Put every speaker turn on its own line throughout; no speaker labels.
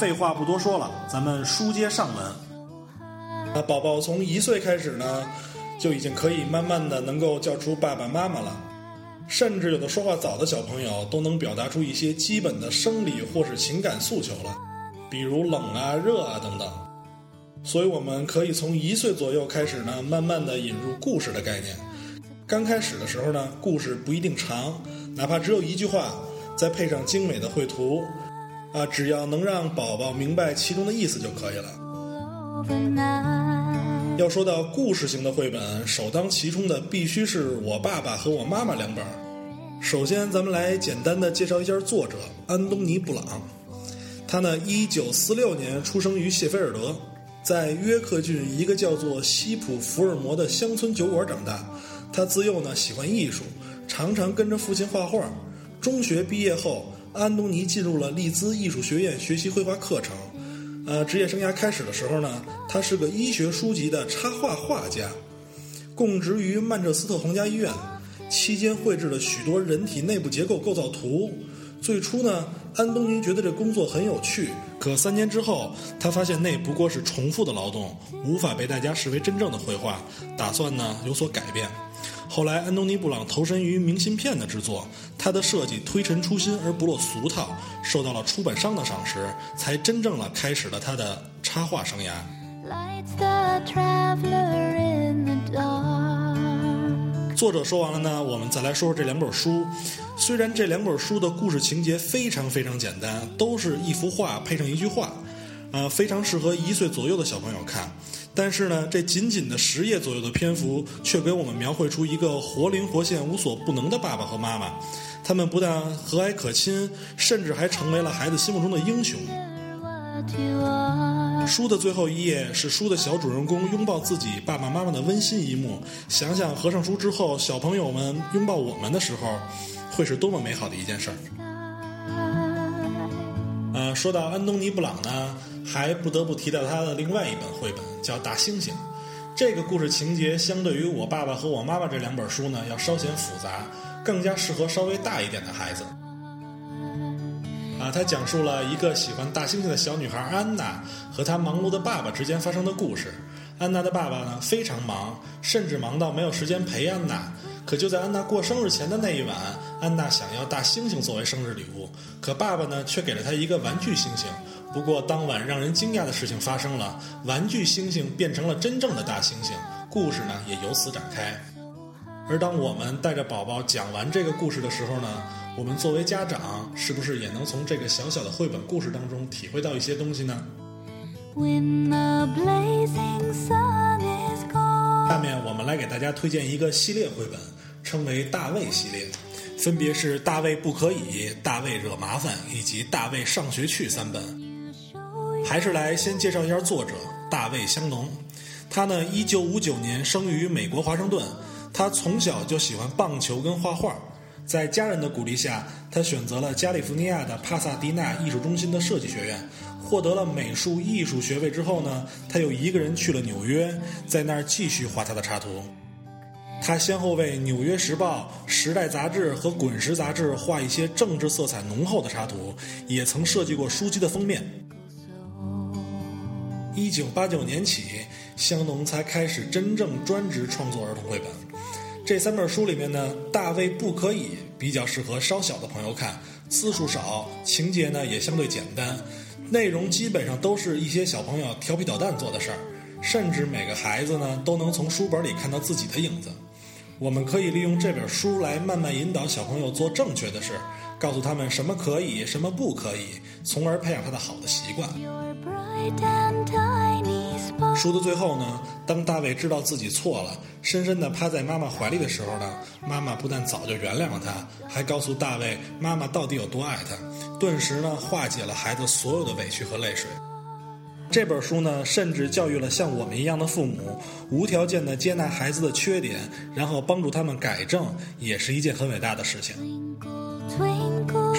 废话不多说了，咱们书接上文。那宝宝从一岁开始呢，就已经可以慢慢的能够叫出爸爸妈妈了，甚至有的说话早的小朋友都能表达出一些基本的生理或是情感诉求了，比如冷啊、热啊等等。所以我们可以从一岁左右开始呢，慢慢的引入故事的概念。刚开始的时候呢，故事不一定长，哪怕只有一句话，再配上精美的绘图，啊，只要能让宝宝明白其中的意思就可以了。要说到故事型的绘本，首当其冲的必须是我爸爸和我妈妈两本。首先，咱们来简单的介绍一下作者安东尼·布朗。他呢，一九四六年出生于谢菲尔德，在约克郡一个叫做西普福尔摩的乡村酒馆长大。他自幼呢喜欢艺术，常常跟着父亲画画。中学毕业后，安东尼进入了利兹艺术学院学习绘画课程。呃，职业生涯开始的时候呢，他是个医学书籍的插画画家，供职于曼彻斯特皇家医院，期间绘制了许多人体内部结构构造图。最初呢，安东尼觉得这工作很有趣，可三年之后，他发现那不过是重复的劳动，无法被大家视为真正的绘画，打算呢有所改变。后来，安东尼·布朗投身于明信片的制作，他的设计推陈出新而不落俗套，受到了出版商的赏识，才真正了开始了他的插画生涯。作者说完了呢，我们再来说说这两本书。虽然这两本书的故事情节非常非常简单，都是一幅画配上一句话，呃，非常适合一岁左右的小朋友看。但是呢，这仅仅的十页左右的篇幅，却给我们描绘出一个活灵活现、无所不能的爸爸和妈妈。他们不但和蔼可亲，甚至还成为了孩子心目中的英雄。书的最后一页是书的小主人公拥抱自己爸爸妈妈的温馨一幕。想想合上书之后，小朋友们拥抱我们的时候，会是多么美好的一件事儿。呃，说到安东尼·布朗呢。还不得不提到他的另外一本绘本，叫《大猩猩》。这个故事情节相对于我爸爸和我妈妈这两本书呢，要稍显复杂，更加适合稍微大一点的孩子。啊，它讲述了一个喜欢大猩猩的小女孩安娜和她忙碌的爸爸之间发生的故事。安娜的爸爸呢非常忙，甚至忙到没有时间陪安娜。可就在安娜过生日前的那一晚，安娜想要大猩猩作为生日礼物，可爸爸呢却给了她一个玩具猩猩。不过当晚让人惊讶的事情发生了，玩具猩猩变成了真正的大猩猩，故事呢也由此展开。而当我们带着宝宝讲完这个故事的时候呢，我们作为家长是不是也能从这个小小的绘本故事当中体会到一些东西呢？下面我们来给大家推荐一个系列绘本，称为《大卫系列》，分别是《大卫不可以》《大卫惹麻烦》以及《大卫上学去》三本。还是来先介绍一下作者大卫香农，他呢，一九五九年生于美国华盛顿。他从小就喜欢棒球跟画画，在家人的鼓励下，他选择了加利福尼亚的帕萨迪纳艺术中心的设计学院，获得了美术艺术学位之后呢，他又一个人去了纽约，在那儿继续画他的插图。他先后为《纽约时报》《时代》杂志和《滚石》杂志画一些政治色彩浓厚的插图，也曾设计过书籍的封面。一九八九年起，香农才开始真正专职创作儿童绘本。这三本书里面呢，《大卫不可以》比较适合稍小的朋友看，字数少，情节呢也相对简单，内容基本上都是一些小朋友调皮捣蛋做的事儿，甚至每个孩子呢都能从书本里看到自己的影子。我们可以利用这本书来慢慢引导小朋友做正确的事，告诉他们什么可以，什么不可以，从而培养他的好的习惯。书的最后呢，当大卫知道自己错了，深深地趴在妈妈怀里的时候呢，妈妈不但早就原谅了他，还告诉大卫妈妈到底有多爱他，顿时呢化解了孩子所有的委屈和泪水。这本书呢，甚至教育了像我们一样的父母，无条件地接纳孩子的缺点，然后帮助他们改正，也是一件很伟大的事情。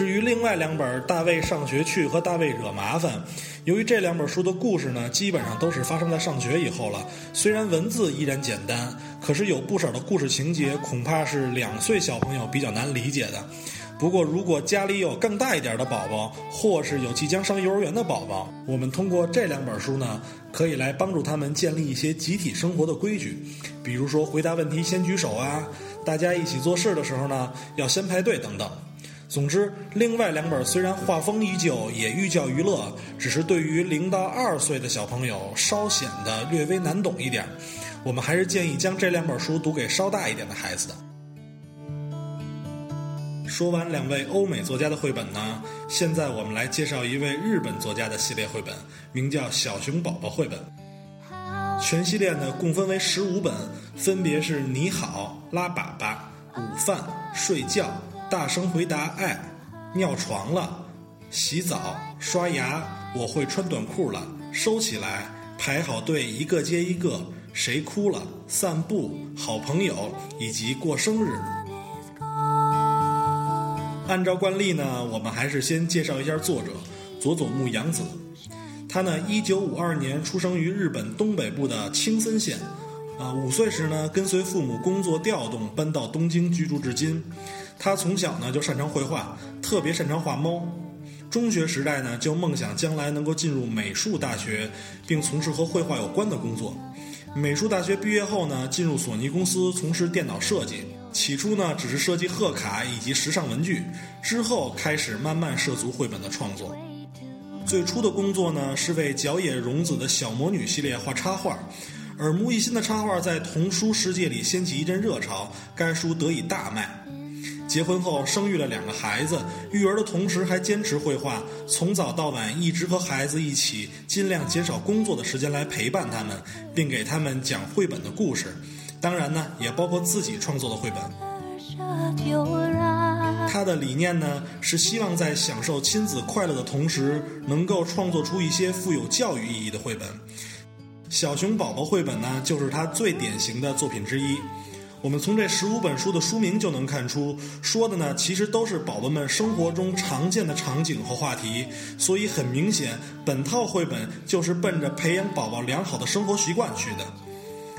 至于另外两本《大卫上学去》和《大卫惹麻烦》。由于这两本书的故事呢，基本上都是发生在上学以后了。虽然文字依然简单，可是有不少的故事情节，恐怕是两岁小朋友比较难理解的。不过，如果家里有更大一点的宝宝，或是有即将上幼儿园的宝宝，我们通过这两本书呢，可以来帮助他们建立一些集体生活的规矩，比如说回答问题先举手啊，大家一起做事的时候呢，要先排队等等。总之，另外两本虽然画风依旧，也寓教于乐，只是对于零到二岁的小朋友稍显得略微难懂一点。我们还是建议将这两本书读给稍大一点的孩子的。说完两位欧美作家的绘本呢，现在我们来介绍一位日本作家的系列绘本，名叫《小熊宝宝绘本》。全系列呢共分为十五本，分别是你好、拉粑粑、午饭、睡觉、大声回答、爱、尿床了、洗澡、刷牙、我会穿短裤了、收起来、排好队一个接一个、谁哭了、散步、好朋友以及过生日。按照惯例呢，我们还是先介绍一下作者佐佐木阳子。他呢，一九五二年出生于日本东北部的青森县，啊，五岁时呢，跟随父母工作调动搬到东京居住至今。他从小呢就擅长绘画，特别擅长画猫。中学时代呢，就梦想将来能够进入美术大学，并从事和绘画有关的工作。美术大学毕业后呢，进入索尼公司从事电脑设计。起初呢，只是设计贺卡以及时尚文具，之后开始慢慢涉足绘本的创作。最初的工作呢，是为角野荣子的小魔女系列画插画，耳目一新的插画在童书世界里掀起一阵热潮，该书得以大卖。结婚后生育了两个孩子，育儿的同时还坚持绘画，从早到晚一直和孩子一起，尽量减少工作的时间来陪伴他们，并给他们讲绘本的故事。当然呢，也包括自己创作的绘本。他的理念呢，是希望在享受亲子快乐的同时，能够创作出一些富有教育意义的绘本。小熊宝宝绘本呢，就是他最典型的作品之一。我们从这十五本书的书名就能看出，说的呢其实都是宝宝们生活中常见的场景和话题，所以很明显，本套绘本就是奔着培养宝宝良好的生活习惯去的。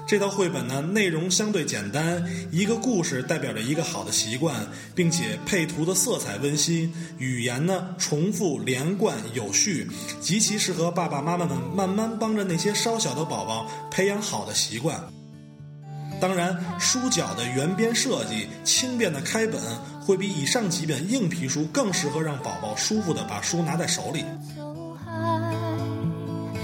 这套绘本呢，内容相对简单，一个故事代表着一个好的习惯，并且配图的色彩温馨，语言呢重复连贯有序，极其适合爸爸妈妈们慢慢帮着那些稍小的宝宝培养好的习惯。当然，书角的圆边设计、轻便的开本，会比以上几本硬皮书更适合让宝宝舒服的把书拿在手里。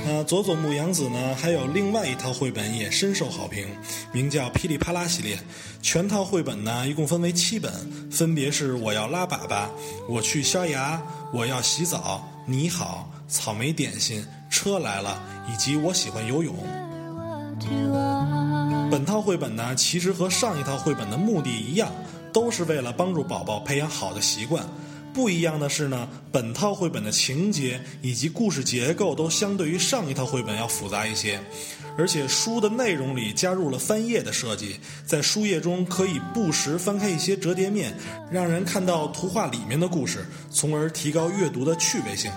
呃，佐佐木阳子呢，还有另外一套绘本也深受好评，名叫《噼里啪啦》系列。全套绘本呢，一共分为七本，分别是《我要拉粑粑》《我去刷牙》《我要洗澡》《你好》《草莓点心》《车来了》以及《我喜欢游泳》。本套绘本呢，其实和上一套绘本的目的一样，都是为了帮助宝宝培养好的习惯。不一样的是呢，本套绘本的情节以及故事结构都相对于上一套绘本要复杂一些，而且书的内容里加入了翻页的设计，在书页中可以不时翻开一些折叠面，让人看到图画里面的故事，从而提高阅读的趣味性。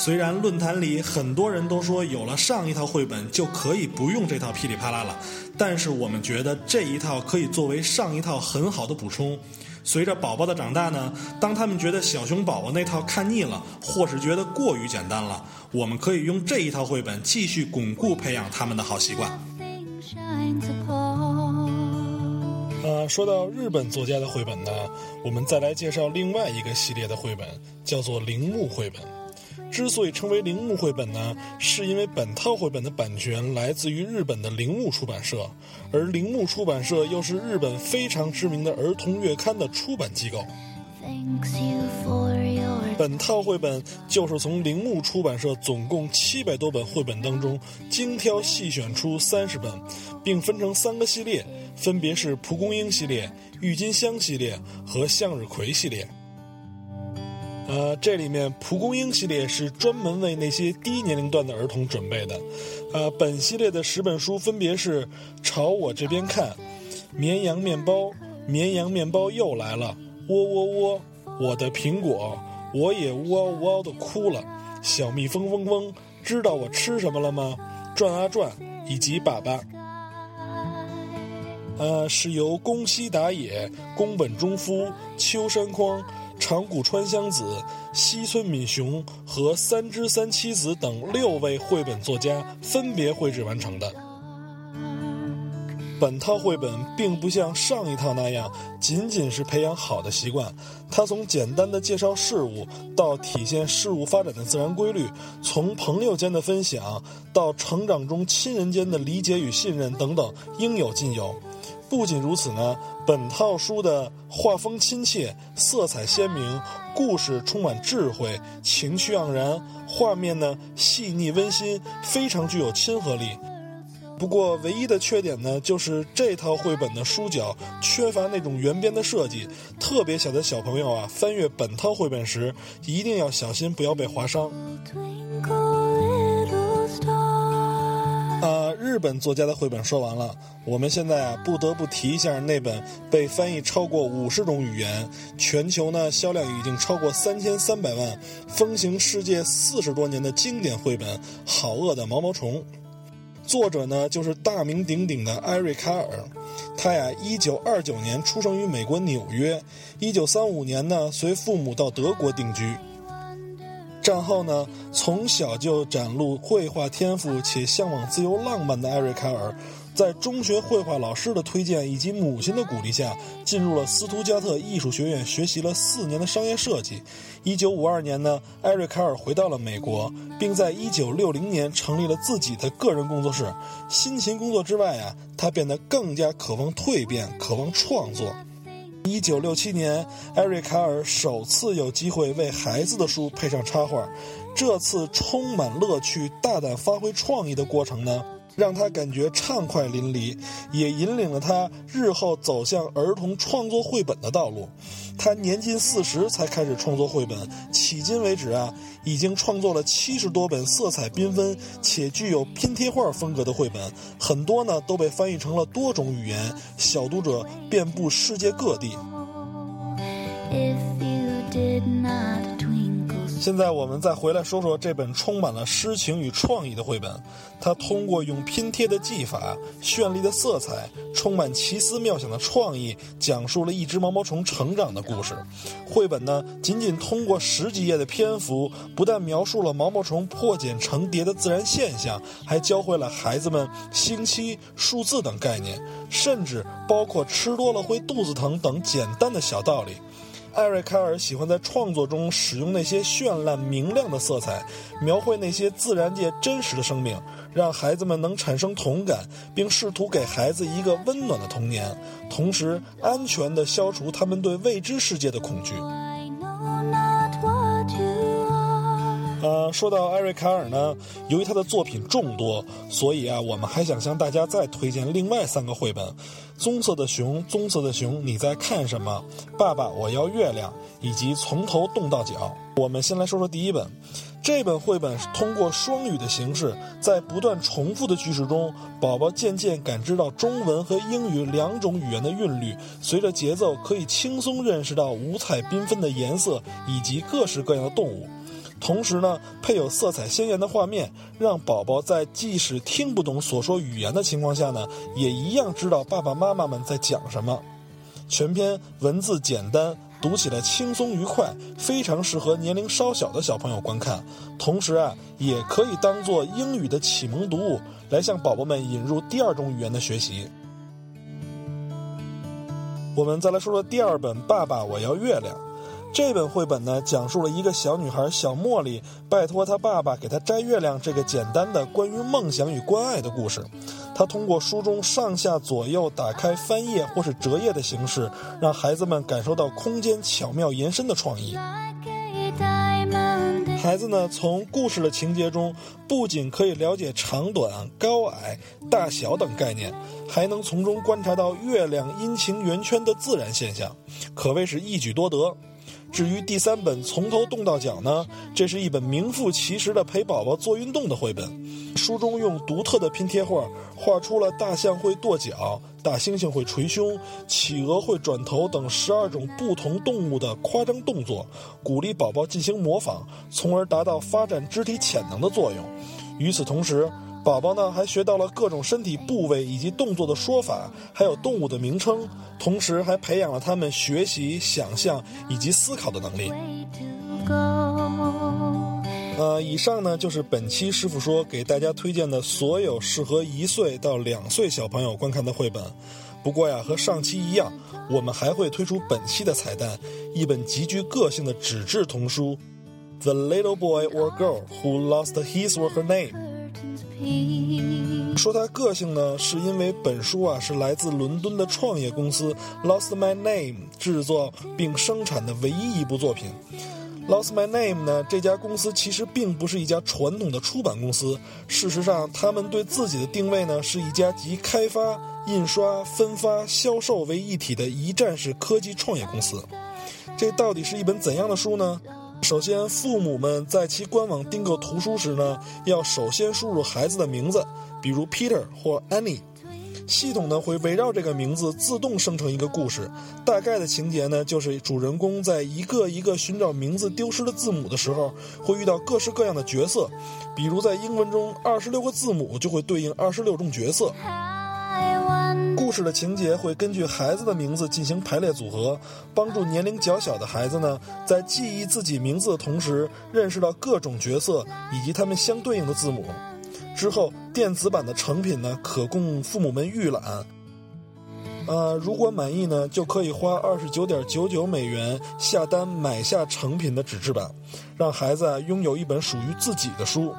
虽然论坛里很多人都说有了上一套绘本就可以不用这套噼里啪啦了，但是我们觉得这一套可以作为上一套很好的补充。随着宝宝的长大呢，当他们觉得小熊宝宝那套看腻了，或是觉得过于简单了，我们可以用这一套绘本继续巩固培养他们的好习惯。呃，说到日本作家的绘本呢，我们再来介绍另外一个系列的绘本，叫做铃木绘本。之所以称为铃木绘本呢，是因为本套绘本的版权来自于日本的铃木出版社，而铃木出版社又是日本非常知名的儿童月刊的出版机构。本套绘本就是从铃木出版社总共七百多本绘本当中精挑细选出三十本，并分成三个系列，分别是蒲公英系列、郁金香系列和向日葵系列。呃，这里面蒲公英系列是专门为那些低年龄段的儿童准备的。呃，本系列的十本书分别是《朝我这边看》《绵羊面包》《绵羊面包又来了》《喔喔喔》《我的苹果》我也呜嗷呜嗷的哭了，《小蜜蜂嗡嗡》知道我吃什么了吗？转啊转，以及粑粑。呃，是由宫西达也、宫本忠夫、秋山匡。长谷川香子、西村敏雄和三之三七子等六位绘本作家分别绘制完成的。本套绘本并不像上一套那样仅仅是培养好的习惯，它从简单的介绍事物到体现事物发展的自然规律，从朋友间的分享到成长中亲人间的理解与信任等等，应有尽有。不仅如此呢，本套书的画风亲切，色彩鲜明，故事充满智慧，情趣盎然，画面呢细腻温馨，非常具有亲和力。不过，唯一的缺点呢，就是这套绘本的书角缺乏那种圆边的设计，特别小的小朋友啊，翻阅本套绘本时一定要小心，不要被划伤。日本作家的绘本说完了，我们现在啊，不得不提一下那本被翻译超过五十种语言，全球呢销量已经超过三千三百万，风行世界四十多年的经典绘本《好饿的毛毛虫》。作者呢，就是大名鼎鼎的艾瑞卡尔。他呀，一九二九年出生于美国纽约，一九三五年呢，随父母到德国定居。战后呢，从小就展露绘画天赋且向往自由浪漫的艾瑞卡尔。在中学绘画老师的推荐以及母亲的鼓励下，进入了斯图加特艺术学院学习了四年的商业设计。一九五二年呢，艾瑞卡尔回到了美国，并在一九六零年成立了自己的个人工作室。辛勤工作之外啊，他变得更加渴望蜕变，渴望创作。一九六七年，艾瑞卡尔首次有机会为孩子的书配上插画，这次充满乐趣、大胆发挥创意的过程呢？让他感觉畅快淋漓，也引领了他日后走向儿童创作绘本的道路。他年近四十才开始创作绘本，迄今为止啊，已经创作了七十多本色彩缤纷且具有拼贴画风格的绘本，很多呢都被翻译成了多种语言，小读者遍布世界各地。现在我们再回来说说这本充满了诗情与创意的绘本。它通过用拼贴的技法、绚丽的色彩、充满奇思妙想的创意，讲述了一只毛毛虫成长的故事。绘本呢，仅仅通过十几页的篇幅，不但描述了毛毛虫破茧成蝶的自然现象，还教会了孩子们星期、数字等概念，甚至包括吃多了会肚子疼等简单的小道理。艾瑞卡尔喜欢在创作中使用那些绚烂明亮的色彩，描绘那些自然界真实的生命，让孩子们能产生同感，并试图给孩子一个温暖的童年，同时安全地消除他们对未知世界的恐惧。呃，说到艾瑞卡尔呢，由于他的作品众多，所以啊，我们还想向大家再推荐另外三个绘本：《棕色的熊》，棕色的熊，你在看什么？爸爸，我要月亮，以及从头动到脚。我们先来说说第一本，这本绘本是通过双语的形式，在不断重复的句式中，宝宝渐渐感知到中文和英语两种语言的韵律，随着节奏可以轻松认识到五彩缤纷的颜色以及各式各样的动物。同时呢，配有色彩鲜艳的画面，让宝宝在即使听不懂所说语言的情况下呢，也一样知道爸爸妈妈们在讲什么。全篇文字简单，读起来轻松愉快，非常适合年龄稍小的小朋友观看。同时啊，也可以当做英语的启蒙读物，来向宝宝们引入第二种语言的学习。我们再来说说第二本《爸爸，我要月亮》。这本绘本呢，讲述了一个小女孩小茉莉拜托她爸爸给她摘月亮这个简单的关于梦想与关爱的故事。她通过书中上下左右打开翻页或是折页的形式，让孩子们感受到空间巧妙延伸的创意。孩子呢，从故事的情节中不仅可以了解长短、高矮、大小等概念，还能从中观察到月亮阴晴圆缺的自然现象，可谓是一举多得。至于第三本从头动到脚呢，这是一本名副其实的陪宝宝做运动的绘本。书中用独特的拼贴画画出了大象会跺脚、大猩猩会捶胸、企鹅会转头等十二种不同动物的夸张动作，鼓励宝宝进行模仿，从而达到发展肢体潜能的作用。与此同时，宝宝呢还学到了各种身体部位以及动作的说法，还有动物的名称，同时还培养了他们学习、想象以及思考的能力。呃，以上呢就是本期师傅说给大家推荐的所有适合一岁到两岁小朋友观看的绘本。不过呀，和上期一样，我们还会推出本期的彩蛋，一本极具个性的纸质童书《The Little Boy or Girl Who Lost His or Her Name》。说它个性呢，是因为本书啊是来自伦敦的创业公司 Lost My Name 制作并生产的唯一一部作品。Lost My Name 呢？这家公司其实并不是一家传统的出版公司。事实上，他们对自己的定位呢，是一家集开发、印刷、分发、销售为一体的一站式科技创业公司。这到底是一本怎样的书呢？首先，父母们在其官网订购图书时呢，要首先输入孩子的名字，比如 Peter 或 Annie。系统呢会围绕这个名字自动生成一个故事，大概的情节呢就是主人公在一个一个寻找名字丢失的字母的时候，会遇到各式各样的角色，比如在英文中，二十六个字母就会对应二十六种角色。故事的情节会根据孩子的名字进行排列组合，帮助年龄较小的孩子呢在记忆自己名字的同时，认识到各种角色以及它们相对应的字母。之后，电子版的成品呢，可供父母们预览。呃，如果满意呢，就可以花二十九点九九美元下单买下成品的纸质版，让孩子啊拥有一本属于自己的书。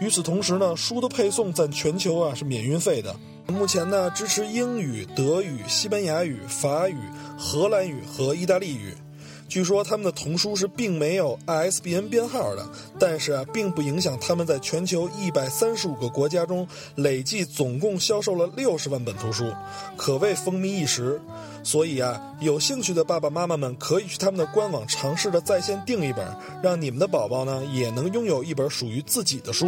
与此同时呢，书的配送在全球啊是免运费的。目前呢，支持英语、德语、西班牙语、法语、荷兰语和意大利语。据说他们的童书是并没有 ISBN 编号的，但是啊，并不影响他们在全球一百三十五个国家中累计总共销售了六十万本图书，可谓风靡一时。所以啊，有兴趣的爸爸妈妈们可以去他们的官网尝试着在线订一本，让你们的宝宝呢也能拥有一本属于自己的书。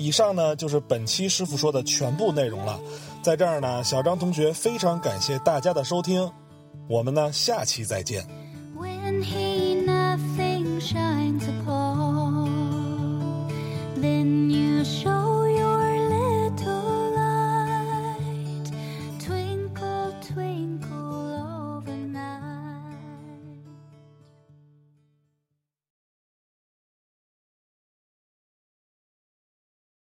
以上呢就是本期师傅说的全部内容了。在这儿呢，小张同学非常感谢大家的收听，我们呢下期再见。